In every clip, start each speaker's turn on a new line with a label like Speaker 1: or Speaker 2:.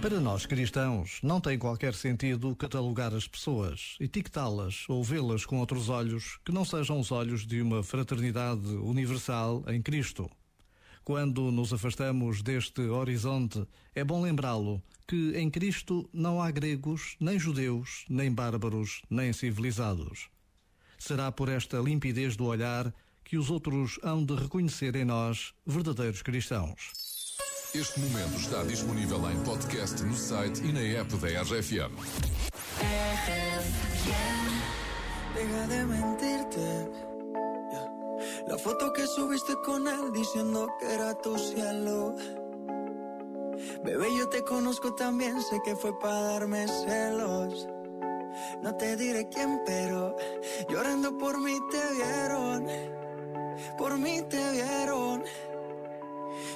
Speaker 1: Para nós cristãos, não tem qualquer sentido catalogar as pessoas, etiquetá-las ou vê-las com outros olhos que não sejam os olhos de uma fraternidade universal em Cristo. Quando nos afastamos deste horizonte, é bom lembrá-lo que em Cristo não há gregos, nem judeus, nem bárbaros, nem civilizados. Será por esta limpidez do olhar que os outros hão de reconhecer em nós verdadeiros cristãos.
Speaker 2: Este momento está disponível em podcast no site e na app da RFM.
Speaker 3: Deja de mentirte. La foto que subiste con él diciendo que era tu cielo. Bebé, yo te conozco también, sé que fue para darme celos. No te diré quién, pero llorando por mí te vieron. Por mí te vieron.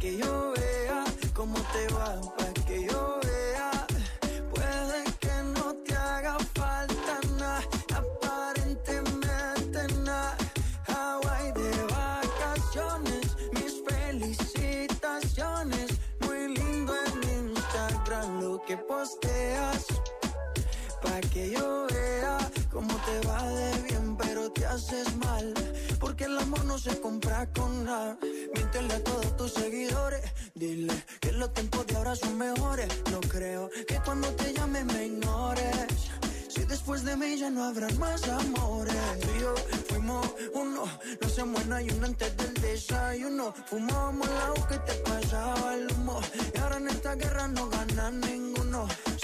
Speaker 3: que yo vea cómo te va, pa' que yo vea. Puede que no te haga falta nada, aparentemente nada. Hawaii de vacaciones, mis felicitaciones. Muy lindo en Instagram lo que posteas. Pa' que yo vea cómo te va de bien, pero te haces mal. Amor no se compra con nada. Miéntele a todos tus seguidores. Dile que los tiempos de ahora son mejores. No creo que cuando te llame me ignores. Si después de mí ya no habrán más amores. Tú y yo fuimos uno, no hacemos nada y uno antes del desayuno. Fumábamos agua que te pasaba el humo. Y ahora en esta guerra no gana ninguno.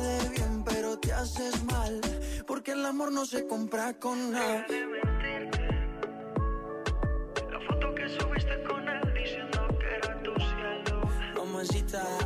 Speaker 3: de bien, pero te haces mal. Porque el amor no se compra con nada. La foto que subiste con él diciendo que era tu cielo. Mamacita.